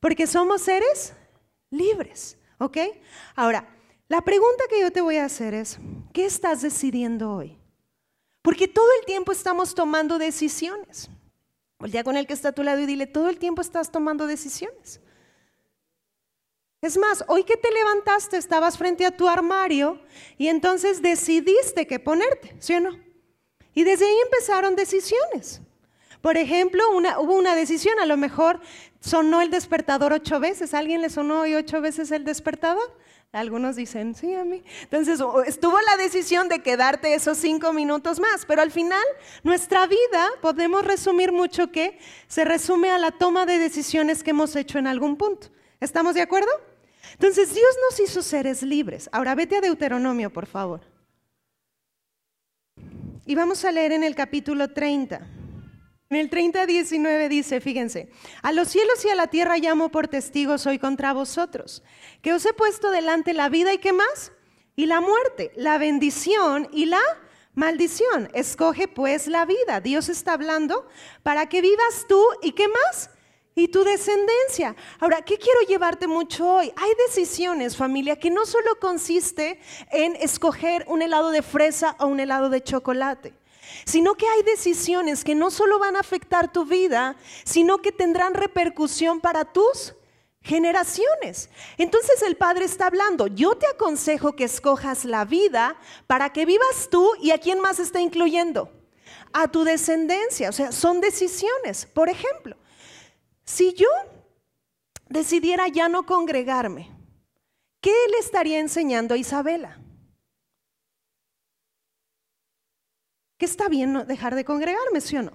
Porque somos seres libres, ¿ok? Ahora, la pregunta que yo te voy a hacer es, ¿qué estás decidiendo hoy? Porque todo el tiempo estamos tomando decisiones. día con el que está a tu lado y dile, todo el tiempo estás tomando decisiones. Es más, hoy que te levantaste estabas frente a tu armario y entonces decidiste qué ponerte, ¿sí o no? Y desde ahí empezaron decisiones. Por ejemplo, hubo una decisión, a lo mejor sonó el despertador ocho veces. ¿Alguien le sonó hoy ocho veces el despertador? Algunos dicen, sí, a mí. Entonces, estuvo la decisión de quedarte esos cinco minutos más, pero al final, nuestra vida, podemos resumir mucho que se resume a la toma de decisiones que hemos hecho en algún punto. ¿Estamos de acuerdo? Entonces, Dios nos hizo seres libres. Ahora, vete a Deuteronomio, por favor. Y vamos a leer en el capítulo 30. En el 30, 19 dice, fíjense, a los cielos y a la tierra llamo por testigos hoy contra vosotros, que os he puesto delante la vida y qué más, y la muerte, la bendición y la maldición. Escoge pues la vida. Dios está hablando para que vivas tú y qué más, y tu descendencia. Ahora, ¿qué quiero llevarte mucho hoy? Hay decisiones, familia, que no solo consiste en escoger un helado de fresa o un helado de chocolate sino que hay decisiones que no solo van a afectar tu vida, sino que tendrán repercusión para tus generaciones. Entonces el Padre está hablando, yo te aconsejo que escojas la vida para que vivas tú y a quién más está incluyendo. A tu descendencia, o sea, son decisiones. Por ejemplo, si yo decidiera ya no congregarme, ¿qué le estaría enseñando a Isabela? Que está bien dejar de congregarme, ¿sí o no?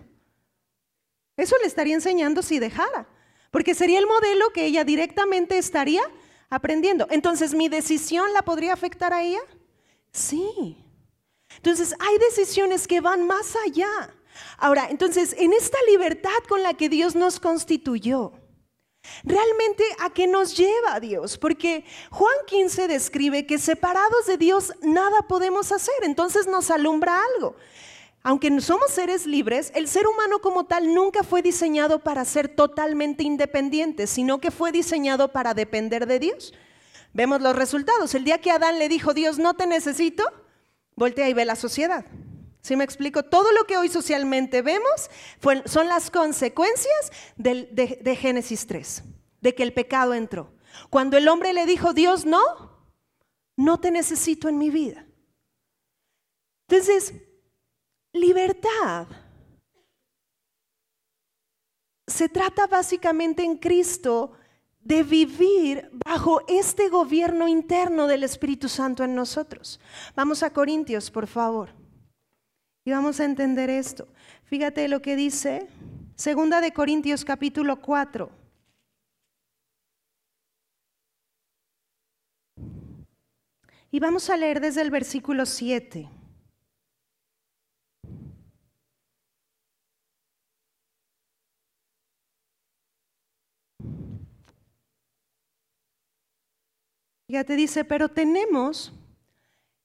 Eso le estaría enseñando si dejara, porque sería el modelo que ella directamente estaría aprendiendo. Entonces, ¿mi decisión la podría afectar a ella? Sí. Entonces, hay decisiones que van más allá. Ahora, entonces, en esta libertad con la que Dios nos constituyó, ¿realmente a qué nos lleva Dios? Porque Juan 15 describe que separados de Dios nada podemos hacer, entonces nos alumbra algo aunque somos seres libres, el ser humano como tal nunca fue diseñado para ser totalmente independiente, sino que fue diseñado para depender de Dios. Vemos los resultados. El día que Adán le dijo, Dios, no te necesito, voltea y ve la sociedad. ¿Sí me explico? Todo lo que hoy socialmente vemos son las consecuencias de, de Génesis 3, de que el pecado entró. Cuando el hombre le dijo, Dios, no, no te necesito en mi vida. Entonces, Libertad. Se trata básicamente en Cristo de vivir bajo este gobierno interno del Espíritu Santo en nosotros. Vamos a Corintios, por favor. Y vamos a entender esto. Fíjate lo que dice Segunda de Corintios capítulo 4. Y vamos a leer desde el versículo 7. Ya te dice, pero tenemos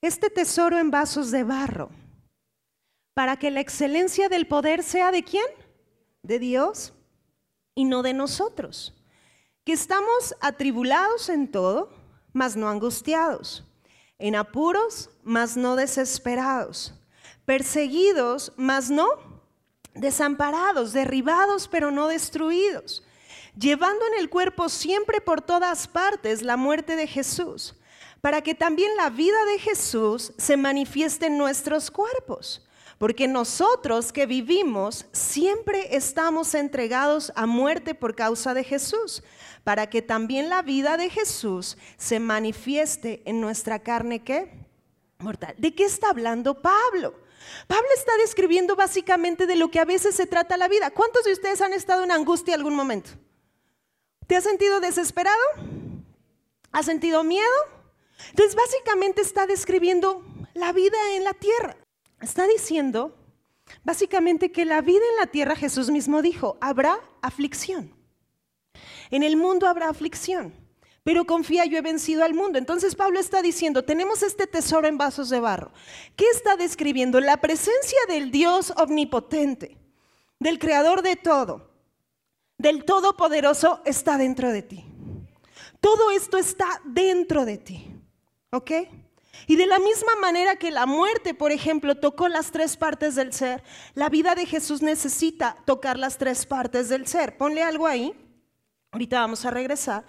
este tesoro en vasos de barro, para que la excelencia del poder sea de quién? De Dios y no de nosotros. Que estamos atribulados en todo, mas no angustiados, en apuros, mas no desesperados, perseguidos, mas no desamparados, derribados, pero no destruidos llevando en el cuerpo siempre por todas partes la muerte de Jesús, para que también la vida de Jesús se manifieste en nuestros cuerpos. Porque nosotros que vivimos siempre estamos entregados a muerte por causa de Jesús, para que también la vida de Jesús se manifieste en nuestra carne que mortal. ¿De qué está hablando Pablo? Pablo está describiendo básicamente de lo que a veces se trata la vida. ¿Cuántos de ustedes han estado en angustia algún momento? ¿Te has sentido desesperado? ¿Has sentido miedo? Entonces básicamente está describiendo la vida en la tierra. Está diciendo básicamente que la vida en la tierra, Jesús mismo dijo, habrá aflicción. En el mundo habrá aflicción, pero confía, yo he vencido al mundo. Entonces Pablo está diciendo, tenemos este tesoro en vasos de barro. ¿Qué está describiendo? La presencia del Dios omnipotente, del creador de todo del Todopoderoso está dentro de ti. Todo esto está dentro de ti. ¿Ok? Y de la misma manera que la muerte, por ejemplo, tocó las tres partes del ser, la vida de Jesús necesita tocar las tres partes del ser. Ponle algo ahí. Ahorita vamos a regresar.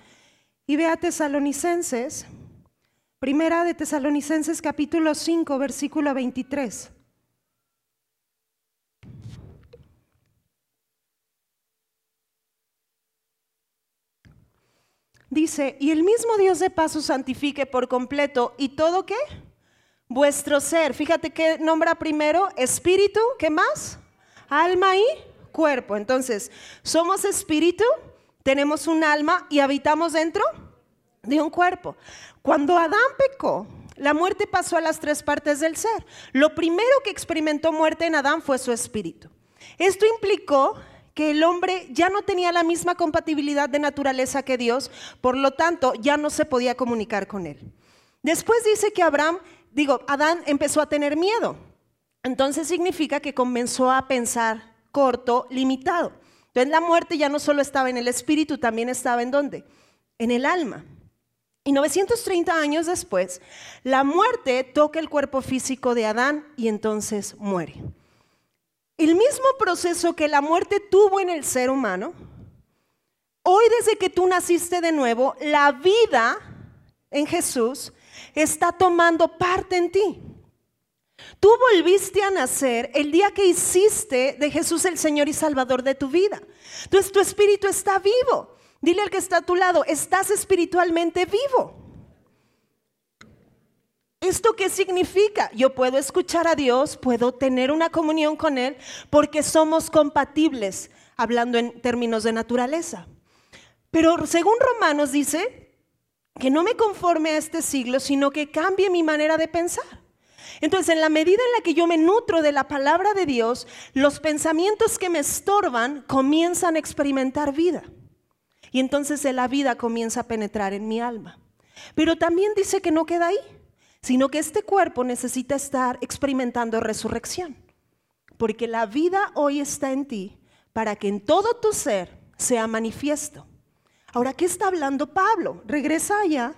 Y ve a Tesalonicenses, primera de Tesalonicenses capítulo 5, versículo 23. Dice, y el mismo Dios de paz os santifique por completo y todo qué? Vuestro ser. Fíjate que nombra primero espíritu, ¿qué más? Alma y cuerpo. Entonces, somos espíritu, tenemos un alma y habitamos dentro de un cuerpo. Cuando Adán pecó, la muerte pasó a las tres partes del ser. Lo primero que experimentó muerte en Adán fue su espíritu. Esto implicó que el hombre ya no tenía la misma compatibilidad de naturaleza que Dios, por lo tanto ya no se podía comunicar con él. Después dice que Abraham, digo, Adán empezó a tener miedo. Entonces significa que comenzó a pensar corto, limitado. Entonces la muerte ya no solo estaba en el espíritu, también estaba en dónde? En el alma. Y 930 años después, la muerte toca el cuerpo físico de Adán y entonces muere. El mismo proceso que la muerte tuvo en el ser humano, hoy desde que tú naciste de nuevo, la vida en Jesús está tomando parte en ti. Tú volviste a nacer el día que hiciste de Jesús el Señor y Salvador de tu vida. Entonces tu espíritu está vivo. Dile al que está a tu lado, estás espiritualmente vivo. ¿Esto qué significa? Yo puedo escuchar a Dios, puedo tener una comunión con Él, porque somos compatibles, hablando en términos de naturaleza. Pero según Romanos dice que no me conforme a este siglo, sino que cambie mi manera de pensar. Entonces, en la medida en la que yo me nutro de la palabra de Dios, los pensamientos que me estorban comienzan a experimentar vida. Y entonces la vida comienza a penetrar en mi alma. Pero también dice que no queda ahí sino que este cuerpo necesita estar experimentando resurrección, porque la vida hoy está en ti para que en todo tu ser sea manifiesto. Ahora, ¿qué está hablando Pablo? Regresa allá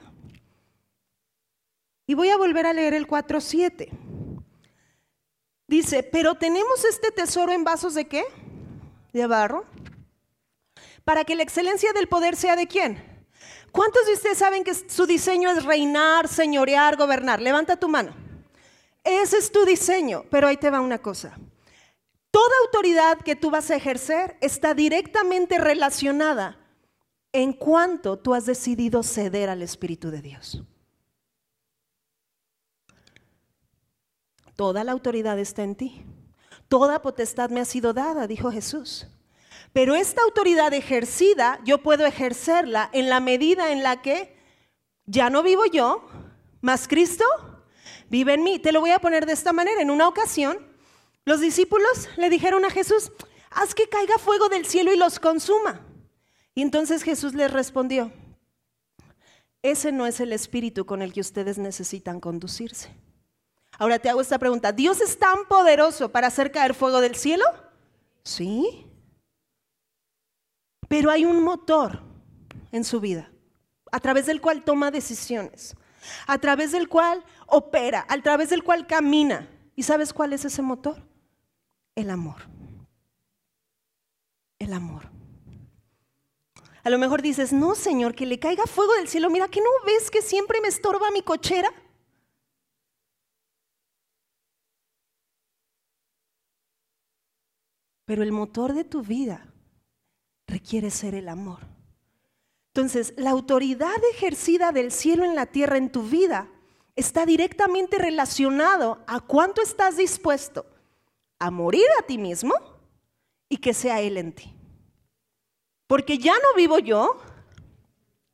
y voy a volver a leer el 4.7. Dice, pero tenemos este tesoro en vasos de qué? De barro. Para que la excelencia del poder sea de quién? ¿Cuántos de ustedes saben que su diseño es reinar, señorear, gobernar? Levanta tu mano. Ese es tu diseño, pero ahí te va una cosa. Toda autoridad que tú vas a ejercer está directamente relacionada en cuanto tú has decidido ceder al Espíritu de Dios. Toda la autoridad está en ti. Toda potestad me ha sido dada, dijo Jesús. Pero esta autoridad ejercida, yo puedo ejercerla en la medida en la que ya no vivo yo, más Cristo vive en mí. Te lo voy a poner de esta manera. En una ocasión, los discípulos le dijeron a Jesús, haz que caiga fuego del cielo y los consuma. Y entonces Jesús les respondió, ese no es el espíritu con el que ustedes necesitan conducirse. Ahora te hago esta pregunta, ¿Dios es tan poderoso para hacer caer fuego del cielo? Sí. Pero hay un motor en su vida, a través del cual toma decisiones, a través del cual opera, a través del cual camina. ¿Y sabes cuál es ese motor? El amor. El amor. A lo mejor dices, no, Señor, que le caiga fuego del cielo. Mira, que no ves que siempre me estorba mi cochera? Pero el motor de tu vida requiere ser el amor. Entonces, la autoridad ejercida del cielo en la tierra en tu vida está directamente relacionado a cuánto estás dispuesto a morir a ti mismo y que sea Él en ti. Porque ya no vivo yo,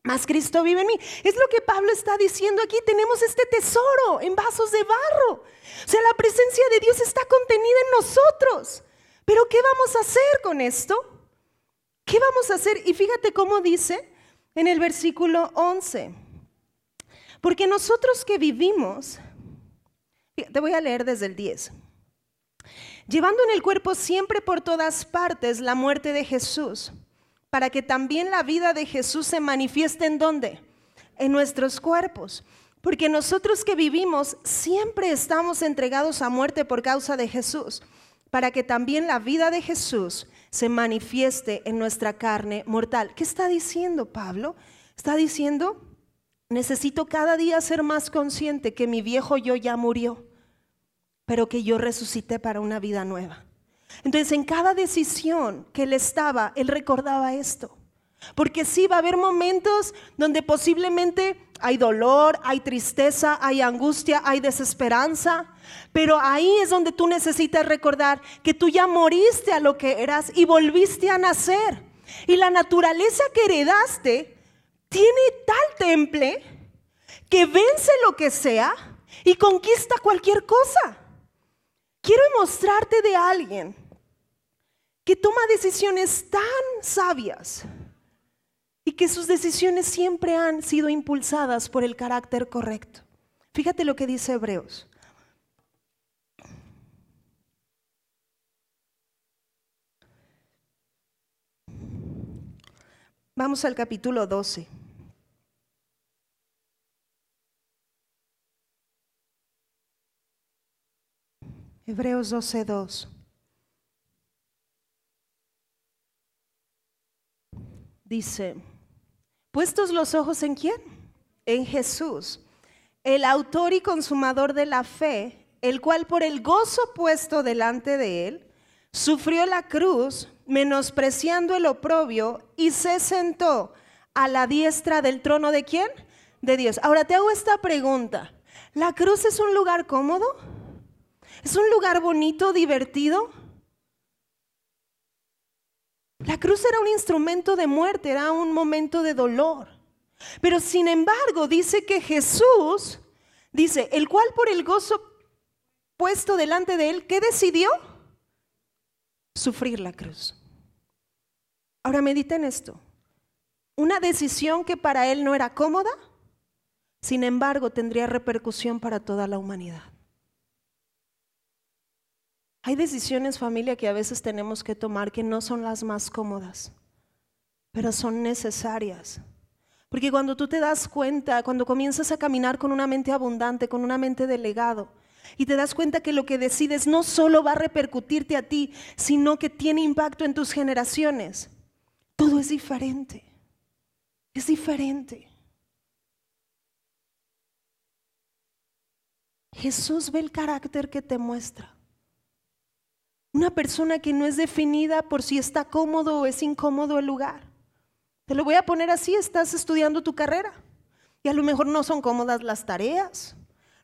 más Cristo vive en mí. Es lo que Pablo está diciendo aquí. Tenemos este tesoro en vasos de barro. O sea, la presencia de Dios está contenida en nosotros. Pero ¿qué vamos a hacer con esto? ¿Qué vamos a hacer? Y fíjate cómo dice en el versículo 11. Porque nosotros que vivimos, te voy a leer desde el 10. Llevando en el cuerpo siempre por todas partes la muerte de Jesús, para que también la vida de Jesús se manifieste en dónde? En nuestros cuerpos. Porque nosotros que vivimos siempre estamos entregados a muerte por causa de Jesús, para que también la vida de Jesús se manifieste en nuestra carne mortal. ¿Qué está diciendo Pablo? Está diciendo, necesito cada día ser más consciente que mi viejo yo ya murió, pero que yo resucité para una vida nueva. Entonces, en cada decisión que él estaba, él recordaba esto. Porque sí, va a haber momentos donde posiblemente hay dolor, hay tristeza, hay angustia, hay desesperanza. Pero ahí es donde tú necesitas recordar que tú ya moriste a lo que eras y volviste a nacer. Y la naturaleza que heredaste tiene tal temple que vence lo que sea y conquista cualquier cosa. Quiero mostrarte de alguien que toma decisiones tan sabias y que sus decisiones siempre han sido impulsadas por el carácter correcto. Fíjate lo que dice Hebreos. Vamos al capítulo 12. Hebreos 12, 2. Dice, puestos los ojos en quién? En Jesús, el autor y consumador de la fe, el cual por el gozo puesto delante de él, sufrió la cruz, menospreciando el oprobio, y se sentó a la diestra del trono de quién? De Dios. Ahora te hago esta pregunta. ¿La cruz es un lugar cómodo? ¿Es un lugar bonito, divertido? La cruz era un instrumento de muerte, era un momento de dolor. Pero sin embargo, dice que Jesús, dice, el cual por el gozo puesto delante de él, ¿qué decidió? Sufrir la cruz. Ahora medita en esto. Una decisión que para él no era cómoda, sin embargo, tendría repercusión para toda la humanidad. Hay decisiones, familia, que a veces tenemos que tomar que no son las más cómodas, pero son necesarias. Porque cuando tú te das cuenta, cuando comienzas a caminar con una mente abundante, con una mente de legado, y te das cuenta que lo que decides no solo va a repercutirte a ti, sino que tiene impacto en tus generaciones, todo es diferente. Es diferente. Jesús ve el carácter que te muestra. Una persona que no es definida por si está cómodo o es incómodo el lugar. Te lo voy a poner así, estás estudiando tu carrera y a lo mejor no son cómodas las tareas,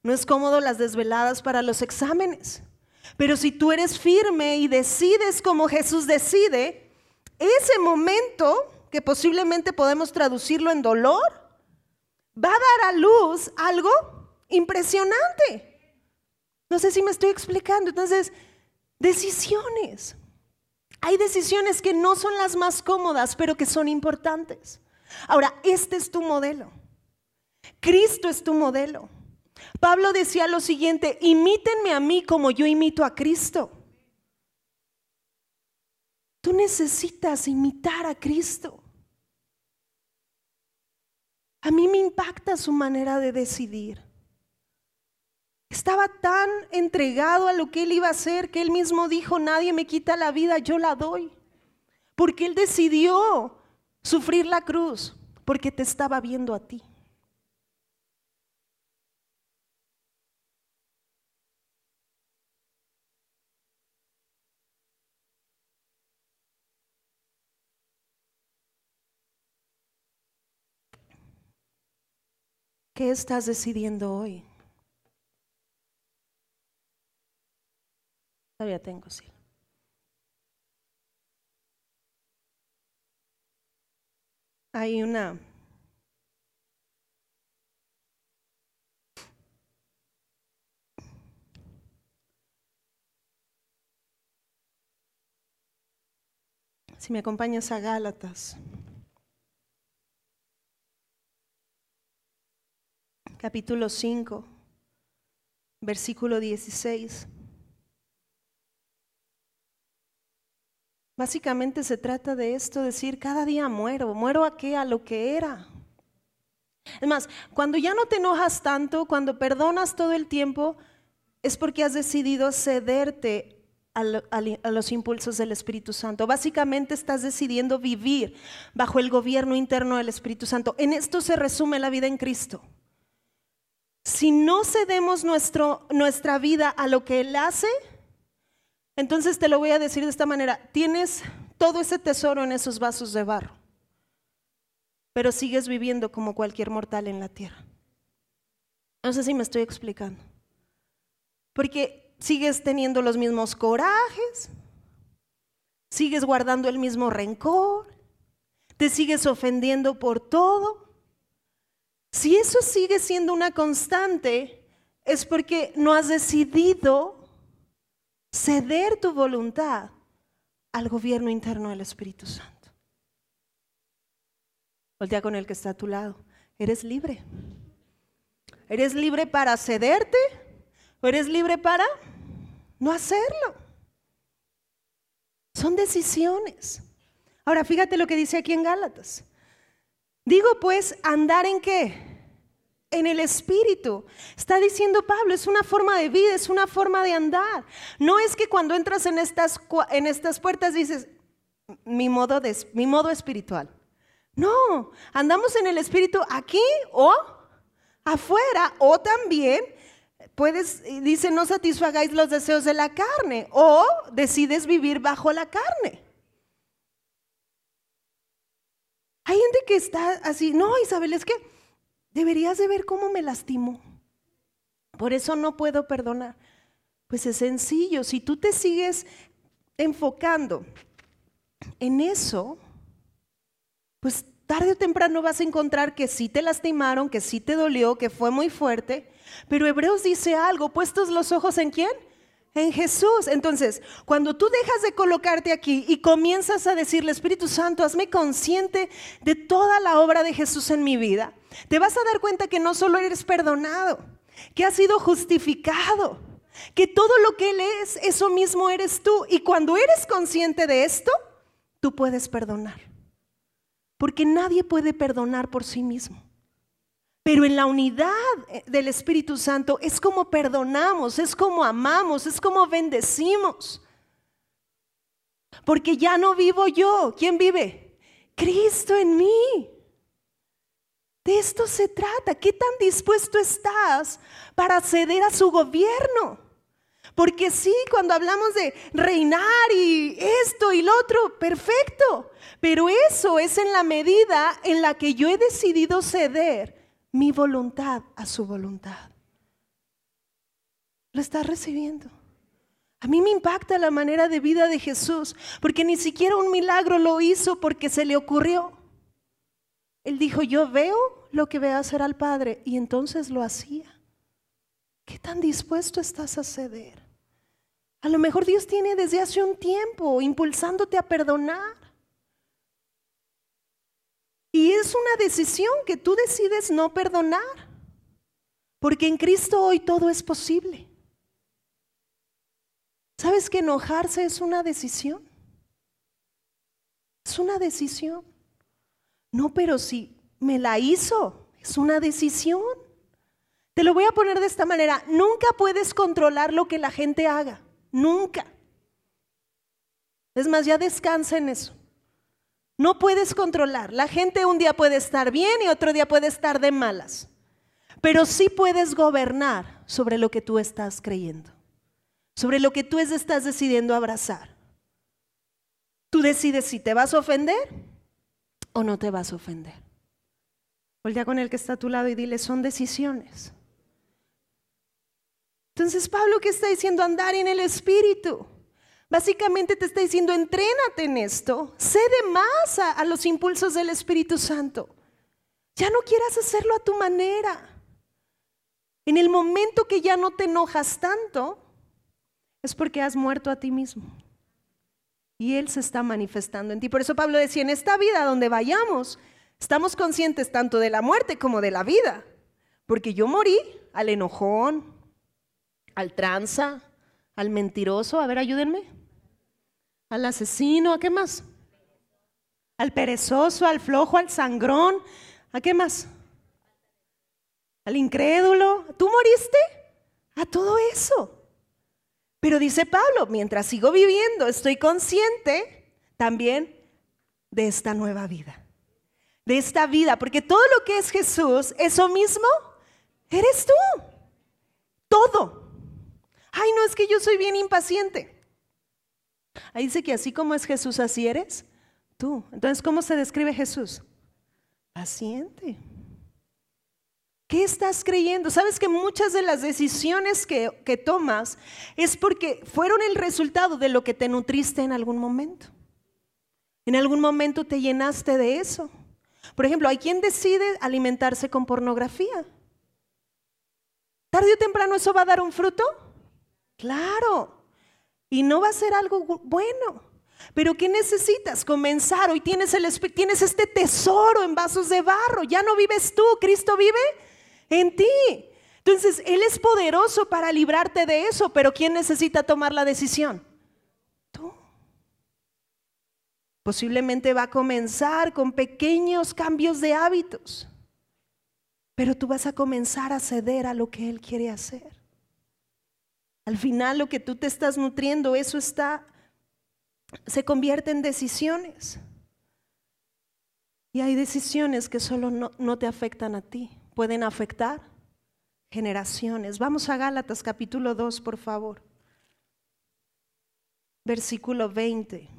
no es cómodo las desveladas para los exámenes. Pero si tú eres firme y decides como Jesús decide, ese momento, que posiblemente podemos traducirlo en dolor, va a dar a luz algo impresionante. No sé si me estoy explicando. Entonces, Decisiones. Hay decisiones que no son las más cómodas, pero que son importantes. Ahora, este es tu modelo. Cristo es tu modelo. Pablo decía lo siguiente, imítenme a mí como yo imito a Cristo. Tú necesitas imitar a Cristo. A mí me impacta su manera de decidir. Estaba tan entregado a lo que él iba a hacer que él mismo dijo, nadie me quita la vida, yo la doy. Porque él decidió sufrir la cruz, porque te estaba viendo a ti. ¿Qué estás decidiendo hoy? Todavía tengo, sí. Hay una Si me acompañas a Gálatas, capítulo 5, versículo 16. Básicamente se trata de esto, decir, cada día muero, muero a qué, a lo que era. Es más, cuando ya no te enojas tanto, cuando perdonas todo el tiempo, es porque has decidido cederte a, los impulsos del Espíritu Santo. Básicamente estás decidiendo vivir bajo el gobierno interno del Espíritu Santo. En esto se resume la vida en Cristo. Si no cedemos nuestro, nuestra vida a lo que Él hace, entonces te lo voy a decir de esta manera, tienes todo ese tesoro en esos vasos de barro, pero sigues viviendo como cualquier mortal en la tierra. No sé si me estoy explicando. Porque sigues teniendo los mismos corajes, sigues guardando el mismo rencor, te sigues ofendiendo por todo. Si eso sigue siendo una constante, es porque no has decidido ceder tu voluntad al gobierno interno del Espíritu Santo. Voltea con el que está a tu lado. Eres libre. Eres libre para cederte o eres libre para no hacerlo. Son decisiones. Ahora fíjate lo que dice aquí en Gálatas. Digo pues, andar en qué? En el espíritu. Está diciendo Pablo, es una forma de vida, es una forma de andar. No es que cuando entras en estas, en estas puertas dices, mi modo, de, mi modo espiritual. No, andamos en el espíritu aquí o afuera o también puedes, dice, no satisfagáis los deseos de la carne o decides vivir bajo la carne. Hay gente que está así, no, Isabel, es que deberías de ver cómo me lastimó. Por eso no puedo perdonar. Pues es sencillo, si tú te sigues enfocando en eso, pues tarde o temprano vas a encontrar que sí te lastimaron, que sí te dolió, que fue muy fuerte, pero Hebreos dice algo, puestos los ojos en quién? En Jesús. Entonces, cuando tú dejas de colocarte aquí y comienzas a decirle, Espíritu Santo, hazme consciente de toda la obra de Jesús en mi vida, te vas a dar cuenta que no solo eres perdonado, que has sido justificado, que todo lo que Él es, eso mismo eres tú. Y cuando eres consciente de esto, tú puedes perdonar. Porque nadie puede perdonar por sí mismo. Pero en la unidad eh, del Espíritu Santo es como perdonamos, es como amamos, es como bendecimos. Porque ya no vivo yo. ¿Quién vive? Cristo en mí. De esto se trata. ¿Qué tan dispuesto estás para ceder a su gobierno? Porque sí, cuando hablamos de reinar y esto y lo otro, perfecto. Pero eso es en la medida en la que yo he decidido ceder mi voluntad a su voluntad. Lo estás recibiendo. A mí me impacta la manera de vida de Jesús, porque ni siquiera un milagro lo hizo porque se le ocurrió. Él dijo, yo veo lo que ve hacer al Padre, y entonces lo hacía. ¿Qué tan dispuesto estás a ceder? A lo mejor Dios tiene desde hace un tiempo impulsándote a perdonar. Y es una decisión que tú decides no perdonar. Porque en Cristo hoy todo es posible. ¿Sabes que enojarse es una decisión? Es una decisión. No, pero si me la hizo, es una decisión. Te lo voy a poner de esta manera. Nunca puedes controlar lo que la gente haga. Nunca. Es más, ya descansa en eso. No puedes controlar. La gente un día puede estar bien y otro día puede estar de malas. Pero sí puedes gobernar sobre lo que tú estás creyendo, sobre lo que tú estás decidiendo abrazar. Tú decides si te vas a ofender o no te vas a ofender. Voltea con el que está a tu lado y dile, son decisiones. Entonces Pablo ¿qué está diciendo andar en el Espíritu. Básicamente te está diciendo, entrénate en esto, cede más a, a, los impulsos del Espíritu Santo. Ya no quieras hacerlo a tu manera. En el momento que ya no te enojas tanto, es porque has muerto a ti mismo. Y Él se está manifestando en ti. Por eso Pablo decía, en esta vida donde vayamos, estamos conscientes tanto de la muerte como de la vida. Porque yo morí al enojón, al tranza, al mentiroso. A ver, ayúdenme al asesino, ¿a qué más? Al perezoso, al flojo, al sangrón, ¿a qué más? Al incrédulo. ¿Tú moriste? A todo eso. Pero dice Pablo, mientras sigo viviendo, estoy consciente también de esta nueva vida. De esta vida, porque todo lo que es Jesús, eso mismo, eres tú. Todo. Ay, no es que yo soy bien impaciente. Ahí dice que así como es Jesús, así eres tú. Entonces, ¿cómo se describe Jesús? Paciente. ¿Qué estás creyendo? Sabes que muchas de las decisiones que, que, tomas es porque fueron el resultado de lo que te nutriste en algún momento. En algún momento te llenaste de eso. Por ejemplo, hay quien decide alimentarse con pornografía. ¿Tarde o temprano eso va a dar un fruto? Claro. Y no va a ser algo bueno. Pero ¿qué necesitas? Comenzar. Hoy tienes, el, tienes este tesoro en vasos de barro. Ya no vives tú, Cristo vive en ti. Entonces, Él es poderoso para librarte de eso, pero ¿quién necesita tomar la decisión? Tú. Posiblemente va a comenzar con pequeños cambios de hábitos, pero tú vas a comenzar a ceder a lo que Él quiere hacer. Al final lo que tú te estás nutriendo, eso está, se convierte en decisiones. Y hay decisiones que solo no, no te afectan a ti, pueden afectar generaciones. Vamos a Gálatas capítulo 2, por favor. Versículo 20.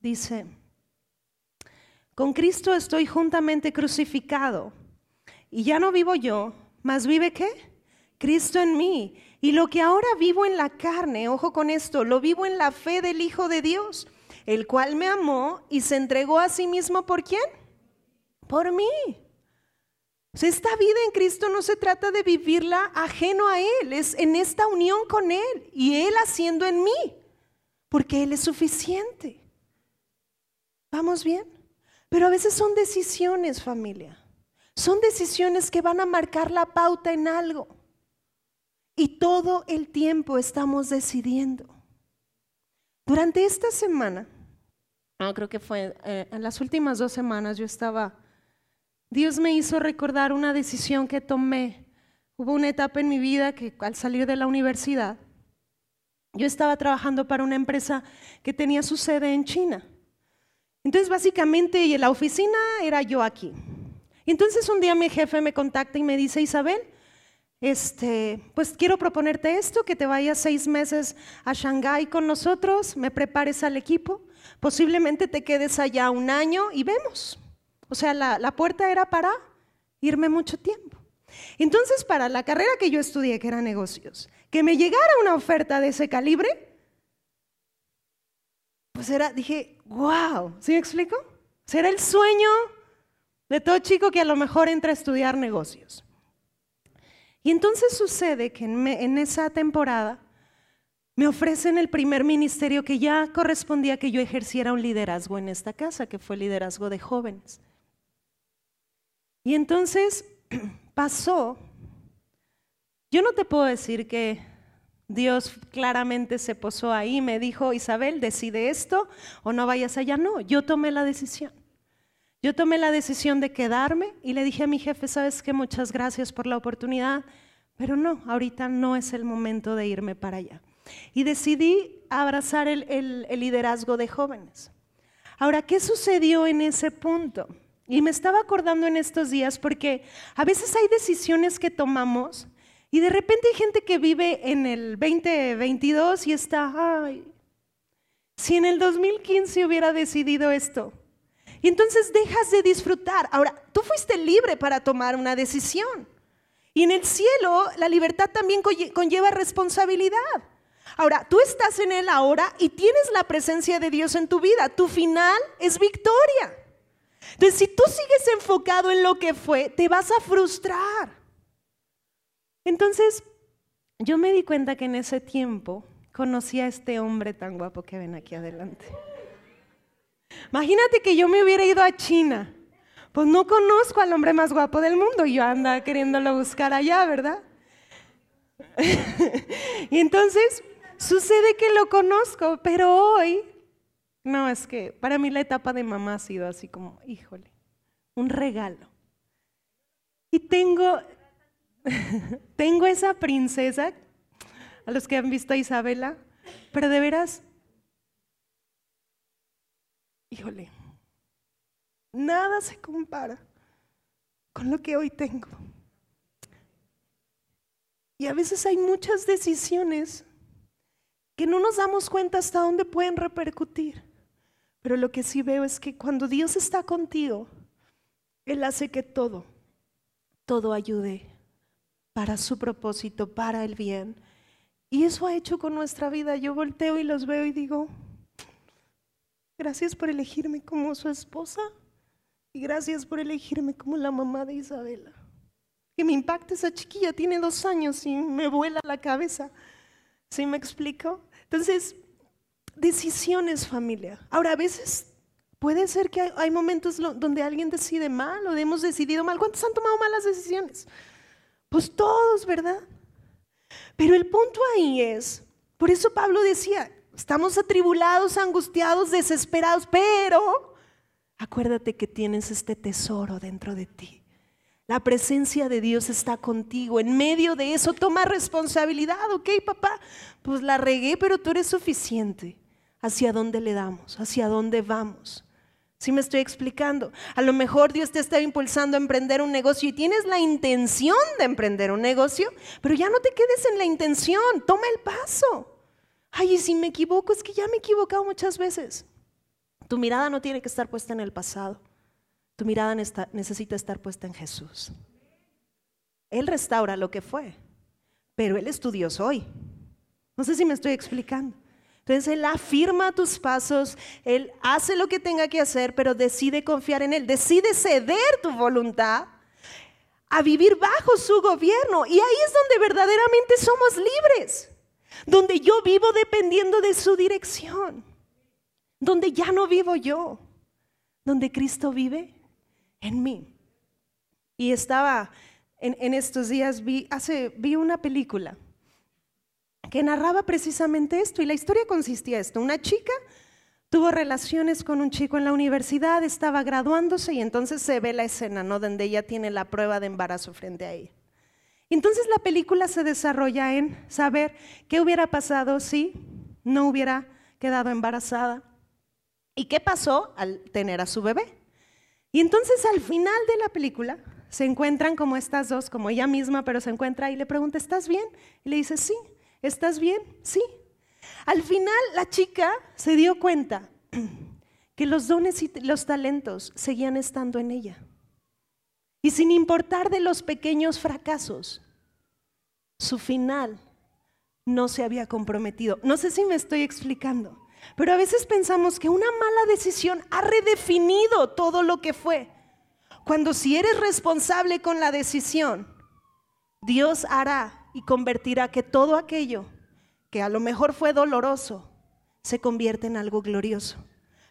Dice, con Cristo estoy juntamente crucificado. Y ya no vivo yo, mas vive qué? Cristo en mí. Y lo que ahora vivo en la carne, ojo con esto, lo vivo en la fe del Hijo de Dios, el cual me amó y se entregó a sí mismo por quién? Por mí. esta vida en Cristo no se trata de vivirla ajeno a Él, es en esta unión con Él y Él haciendo en mí, porque Él es suficiente. ¿Vamos bien? Pero a veces son decisiones, familia. Son decisiones que van a marcar la pauta en algo. Y todo el tiempo estamos decidiendo. Durante esta semana, no, creo que fue eh, en las últimas dos semanas, yo estaba, Dios me hizo recordar una decisión que tomé. Hubo una etapa en mi vida que al salir de la universidad, yo estaba trabajando para una empresa que tenía su sede en China. Entonces, básicamente, la oficina era yo aquí. Y entonces un día mi jefe me contacta y me dice, Isabel, este, pues quiero proponerte esto, que te vayas seis meses a Shanghái con nosotros, me prepares al equipo, posiblemente te quedes allá un año y vemos. O sea, la, puerta era para irme mucho tiempo. Entonces, para la carrera que yo estudié, que era negocios, que me llegara una oferta de ese calibre, pues era, dije, wow, ¿sí me explico? Será el sueño de todo chico que a lo mejor entra a estudiar negocios. Y entonces sucede que en, esa temporada me ofrecen el primer ministerio que ya correspondía que yo ejerciera un liderazgo en esta casa, que fue liderazgo de jóvenes. Y entonces pasó, yo no te puedo decir que Dios claramente se posó ahí, me dijo, Isabel, decide esto o no vayas allá. No, yo tomé la decisión. Yo tomé la decisión de quedarme y le dije a mi jefe, sabes que muchas gracias por la oportunidad, pero no, ahorita no es el momento de irme para allá. Y decidí abrazar el, el liderazgo de jóvenes. Ahora, ¿qué sucedió en ese punto? Y me estaba acordando en estos días porque a veces hay decisiones que tomamos y de repente hay gente que vive en el 2022 y está, ay, si en el 2015 hubiera decidido esto. Y entonces dejas de disfrutar. Ahora, tú fuiste libre para tomar una decisión. Y en el cielo la libertad también conlleva responsabilidad. Ahora, tú estás en él ahora y tienes la presencia de Dios en tu vida. Tu final es victoria. Entonces, si tú sigues enfocado en lo que fue, te vas a frustrar. Entonces, yo me di cuenta que en ese tiempo conocí a este hombre tan guapo que ven aquí adelante. Imagínate que yo me hubiera ido a China pues no conozco al hombre más guapo del mundo. Yo anda queriéndolo buscar allá, ¿verdad? y entonces sucede que lo conozco, pero hoy, no, es que para mí la etapa de mamá ha sido así como, híjole, un regalo. Y tengo, tengo esa princesa, a los que han visto a Isabela, pero de veras, híjole, nada se compara con lo que hoy tengo. Y a veces hay muchas decisiones que no nos damos cuenta hasta dónde pueden repercutir. Pero lo que sí veo es que cuando Dios está contigo, Él hace que todo, todo ayude para su propósito, para el bien. Y eso ha hecho con nuestra vida. Yo volteo y los veo y digo, gracias por elegirme como su esposa y gracias por elegirme como la mamá de Isabela. Que me impacta esa chiquilla, tiene dos años y me vuela la cabeza. ¿Sí me explico? Entonces, decisiones familia. Ahora, a veces puede ser que hay, momentos donde alguien decide mal o hemos decidido mal. ¿Cuántos han tomado malas decisiones? Pues todos, ¿verdad? Pero el punto ahí es, por eso Pablo decía, estamos atribulados, angustiados, desesperados, pero acuérdate que tienes este tesoro dentro de ti. La presencia de Dios está contigo. En medio de eso toma responsabilidad, ¿ok, papá? Pues la regué, pero tú eres suficiente. ¿Hacia dónde le damos? ¿Hacia dónde vamos? ¿Sí me estoy explicando? A lo mejor Dios te está impulsando a emprender un negocio y tienes la intención de emprender un negocio, pero ya no te quedes en la intención, toma el paso. Ay, y si me equivoco, es que ya me he equivocado muchas veces. Tu mirada no tiene que estar puesta en el pasado. Tu mirada necesita estar puesta en Jesús. Él restaura lo que fue, pero Él es tu Dios hoy. No sé si me estoy explicando. Entonces Él afirma tus pasos, Él hace lo que tenga que hacer, pero decide confiar en Él, decide ceder tu voluntad a vivir bajo su gobierno. Y ahí es donde verdaderamente somos libres, donde yo vivo dependiendo de su dirección, donde ya no vivo yo, donde Cristo vive en mí. Y estaba en, estos días, vi, hace, vi una película que narraba precisamente esto y la historia consistía en esto. Una chica tuvo relaciones con un chico en la universidad, estaba graduándose y entonces se ve la escena, ¿no? Donde ella tiene la prueba de embarazo frente a ella. Entonces la película se desarrolla en saber qué hubiera pasado si no hubiera quedado embarazada y qué pasó al tener a su bebé. Y entonces al final de la película se encuentran como estas dos, como ella misma, pero se encuentra y le pregunta, ¿estás bien? Y le dice, sí, ¿estás bien? Sí. Al final la chica se dio cuenta que los dones y los talentos seguían estando en ella. Y sin importar de los pequeños fracasos, su final no se había comprometido. No sé si me estoy explicando. Pero a veces pensamos que una mala decisión ha redefinido todo lo que fue. Cuando si eres responsable con la decisión, Dios hará y convertirá que todo aquello que a lo mejor fue doloroso se convierte en algo glorioso.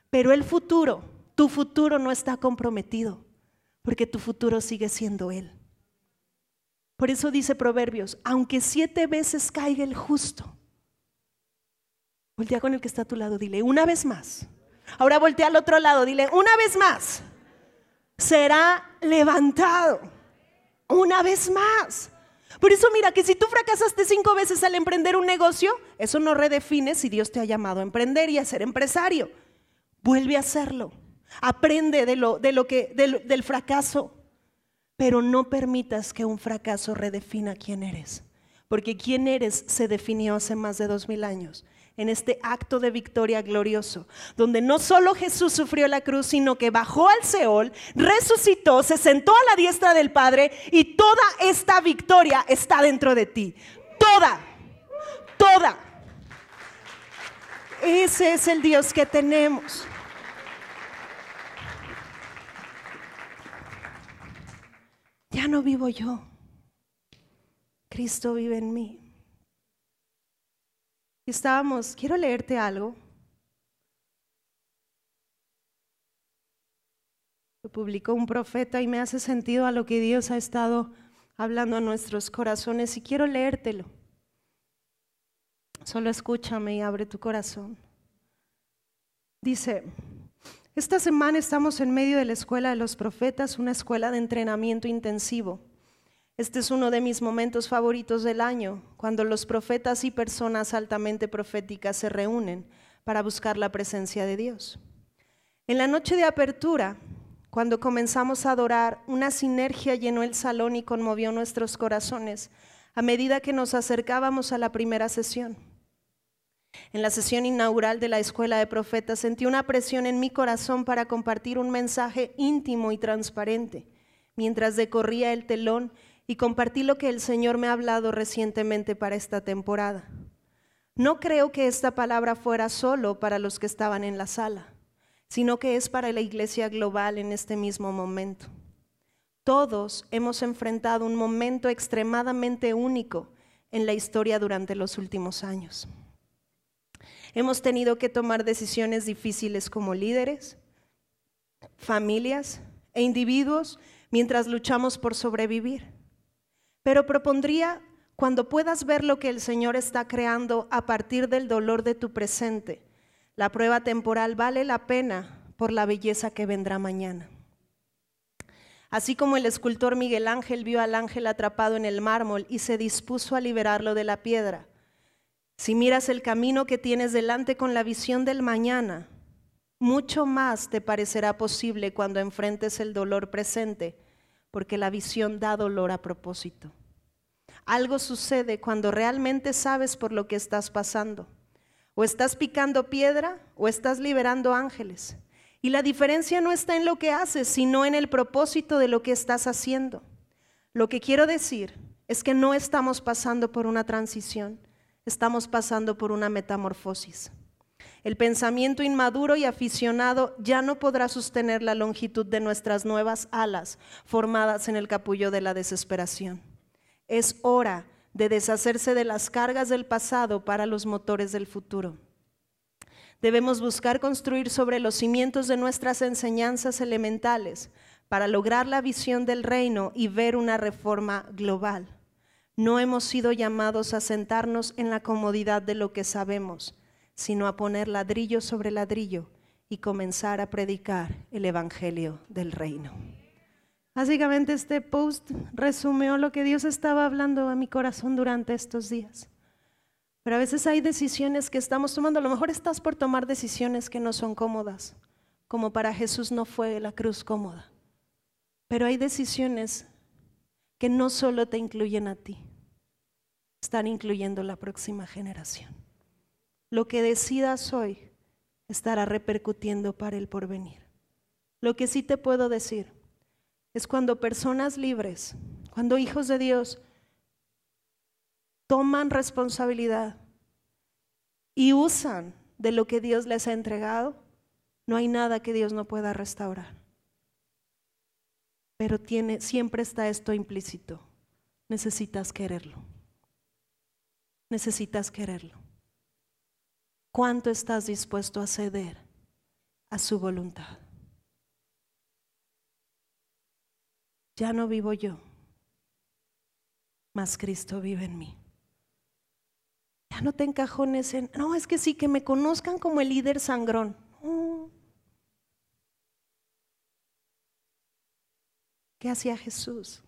Pero el futuro, tu futuro no está comprometido, porque tu futuro sigue siendo Él. Por eso dice Proverbios, aunque siete veces caiga el justo, Voltea con el que está a tu lado, dile, una vez más. Ahora voltea al otro lado, dile, una vez más. Será levantado. Una vez más. Por eso mira que si tú fracasaste cinco veces al emprender un negocio, eso no redefine si Dios te ha llamado a emprender y a ser empresario. Vuelve a hacerlo. Aprende de lo, de lo que, del, del fracaso. Pero no permitas que un fracaso redefina quién eres. Porque quién eres se definió hace más de dos mil años en este acto de victoria glorioso, donde no solo Jesús sufrió la cruz, sino que bajó al Seol, resucitó, se sentó a la diestra del Padre y toda esta victoria está dentro de ti. Toda, toda. Ese es el Dios que tenemos. Ya no vivo yo. Cristo vive en mí estábamos, quiero leerte algo. Lo publicó un profeta y me hace sentido a lo que Dios ha estado hablando a nuestros corazones y quiero leértelo. Solo escúchame y abre tu corazón. Dice, esta semana estamos en medio de la Escuela de los Profetas, una escuela de entrenamiento intensivo. Este es uno de mis momentos favoritos del año, cuando los profetas y personas altamente proféticas se reúnen para buscar la presencia de Dios. En la noche de apertura, cuando comenzamos a adorar, una sinergia llenó el salón y conmovió nuestros corazones a medida que nos acercábamos a la primera sesión. En la sesión inaugural de la Escuela de Profetas sentí una presión en mi corazón para compartir un mensaje íntimo y transparente mientras decorría el telón y compartí lo que el Señor me ha hablado recientemente para esta temporada. No creo que esta palabra fuera solo para los que estaban en la sala sino que es para la iglesia global en este mismo momento. Todos hemos enfrentado un momento extremadamente único en la historia durante los últimos años. Hemos tenido que tomar decisiones difíciles como líderes, familias e individuos mientras luchamos por sobrevivir. Pero propondría, cuando puedas ver lo que el Señor está creando a partir del dolor de tu presente, la prueba temporal vale la pena por la belleza que vendrá mañana. Así como el escultor Miguel Ángel vio al ángel atrapado en el mármol y se dispuso a liberarlo de la piedra, si miras el camino que tienes delante con la visión del mañana, mucho más te parecerá posible cuando enfrentes el dolor presente, porque la visión da dolor a propósito. Algo sucede cuando realmente sabes por lo que estás pasando. O estás picando piedra o estás liberando ángeles. Y la diferencia no está en lo que haces, sino en el propósito de lo que estás haciendo. Lo que quiero decir es que no estamos pasando por una transición, estamos pasando por una metamorfosis. El pensamiento inmaduro y aficionado ya no podrá sostener la longitud de nuestras nuevas alas formadas en el capullo de la desesperación. Es hora de deshacerse de las cargas del pasado para los motores del futuro. Debemos buscar construir sobre los cimientos de nuestras enseñanzas elementales para lograr la visión del reino y ver una reforma global. No hemos sido llamados a sentarnos en la comodidad de lo que sabemos, sino a poner ladrillo sobre ladrillo y comenzar a predicar el Evangelio del reino. Básicamente este post resumió lo que Dios estaba hablando a mi corazón durante estos días. Pero a veces hay decisiones que estamos tomando. A lo mejor estás por tomar decisiones que no son cómodas, como para Jesús no fue la cruz cómoda. Pero hay decisiones que no solo te incluyen a ti, están incluyendo la próxima generación. Lo que decidas hoy estará repercutiendo para el porvenir. Lo que sí te puedo decir es cuando personas libres, cuando hijos de Dios toman responsabilidad y usan de lo que Dios les ha entregado, no hay nada que Dios no pueda restaurar. Pero tiene, siempre está esto implícito. Necesitas quererlo. Necesitas quererlo. ¿Cuánto estás dispuesto a ceder a su voluntad? Ya no vivo yo, mas Cristo vive en mí. Ya no te encajones en, no, es que sí, que me conozcan como el líder sangrón. ¿Qué hacía Jesús?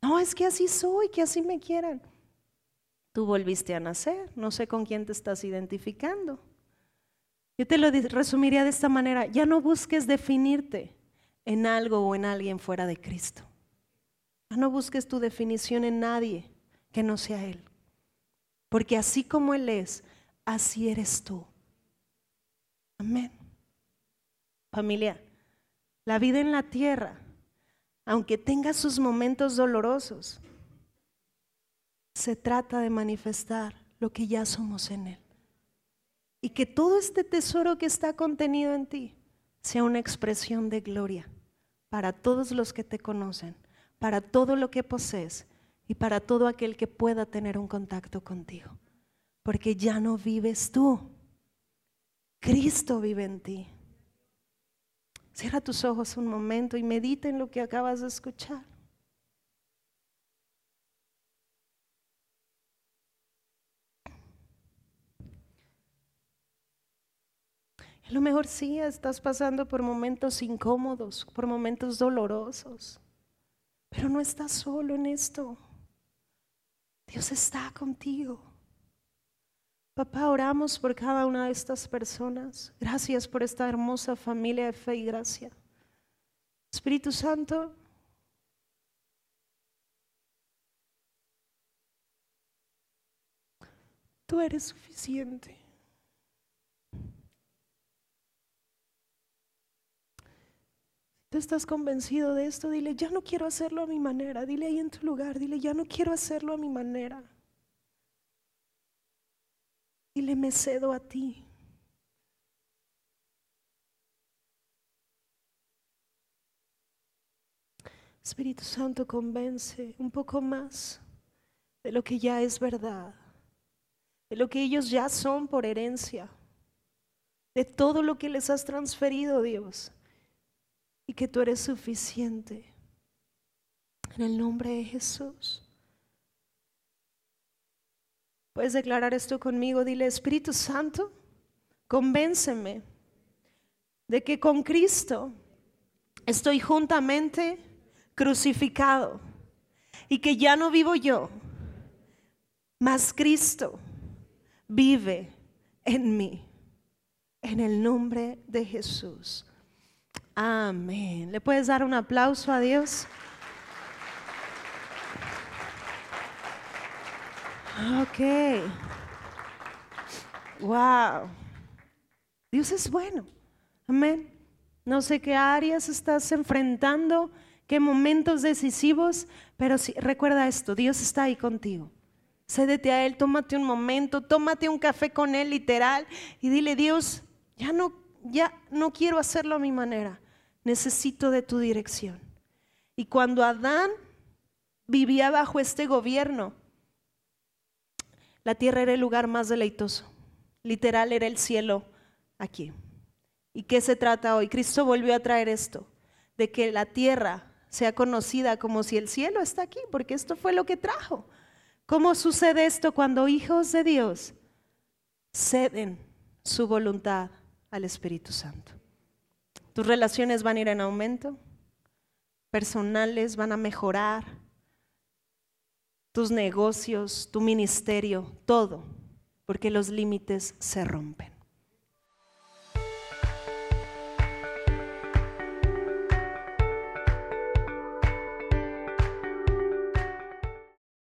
No, es que así soy, que así me quieran. Tú volviste a nacer, no sé con quién te estás identificando. Yo te lo resumiría de esta manera, ya no busques definirte en algo o en alguien fuera de Cristo. No busques tu definición en nadie que no sea Él. Porque así como Él es, así eres tú. Amén. Familia, la vida en la tierra, aunque tenga sus momentos dolorosos, se trata de manifestar lo que ya somos en Él. Y que todo este tesoro que está contenido en ti sea una expresión de gloria para todos los que te conocen, para todo lo que posees y para todo aquel que pueda tener un contacto contigo. Porque ya no vives tú, Cristo vive en ti. Cierra tus ojos un momento y medita en lo que acabas de escuchar. A lo mejor sí estás pasando por momentos incómodos, por momentos dolorosos, pero no estás solo en esto. Dios está contigo. Papá, oramos por cada una de estas personas. Gracias por esta hermosa familia de fe y gracia. Espíritu Santo, tú eres suficiente. tú estás convencido de esto, dile, ya no quiero hacerlo a mi manera. Dile ahí en tu lugar, dile, ya no quiero hacerlo a mi manera. Dile, me cedo a ti. Espíritu Santo, convence un poco más de lo que ya es verdad, de lo que ellos ya son por herencia, de todo lo que les has transferido, Dios y que tú eres suficiente. En el nombre de Jesús. Puedes declarar esto conmigo. Dile, Espíritu Santo, convénceme de que con Cristo estoy juntamente crucificado y que ya no vivo yo, mas Cristo vive en mí. En el nombre de Jesús. Amén. ¿Le puedes dar un aplauso a Dios? Ok. Wow. Dios es bueno. Amén. No sé qué áreas estás enfrentando, qué momentos decisivos, pero sí, recuerda esto, Dios está ahí contigo. Cédete a Él, tómate un momento, tómate un café con Él literal y dile, Dios, ya no, ya no quiero hacerlo a mi manera necesito de tu dirección. Y cuando Adán vivía bajo este gobierno, la tierra era el lugar más deleitoso. Literal era el cielo aquí. ¿Y qué se trata hoy? Cristo volvió a traer esto, de que la tierra sea conocida como si el cielo está aquí, porque esto fue lo que trajo. ¿Cómo sucede esto cuando hijos de Dios ceden su voluntad al Espíritu Santo? Tus relaciones van a ir en aumento, personales van a mejorar, tus negocios, tu ministerio, todo, porque los límites se rompen.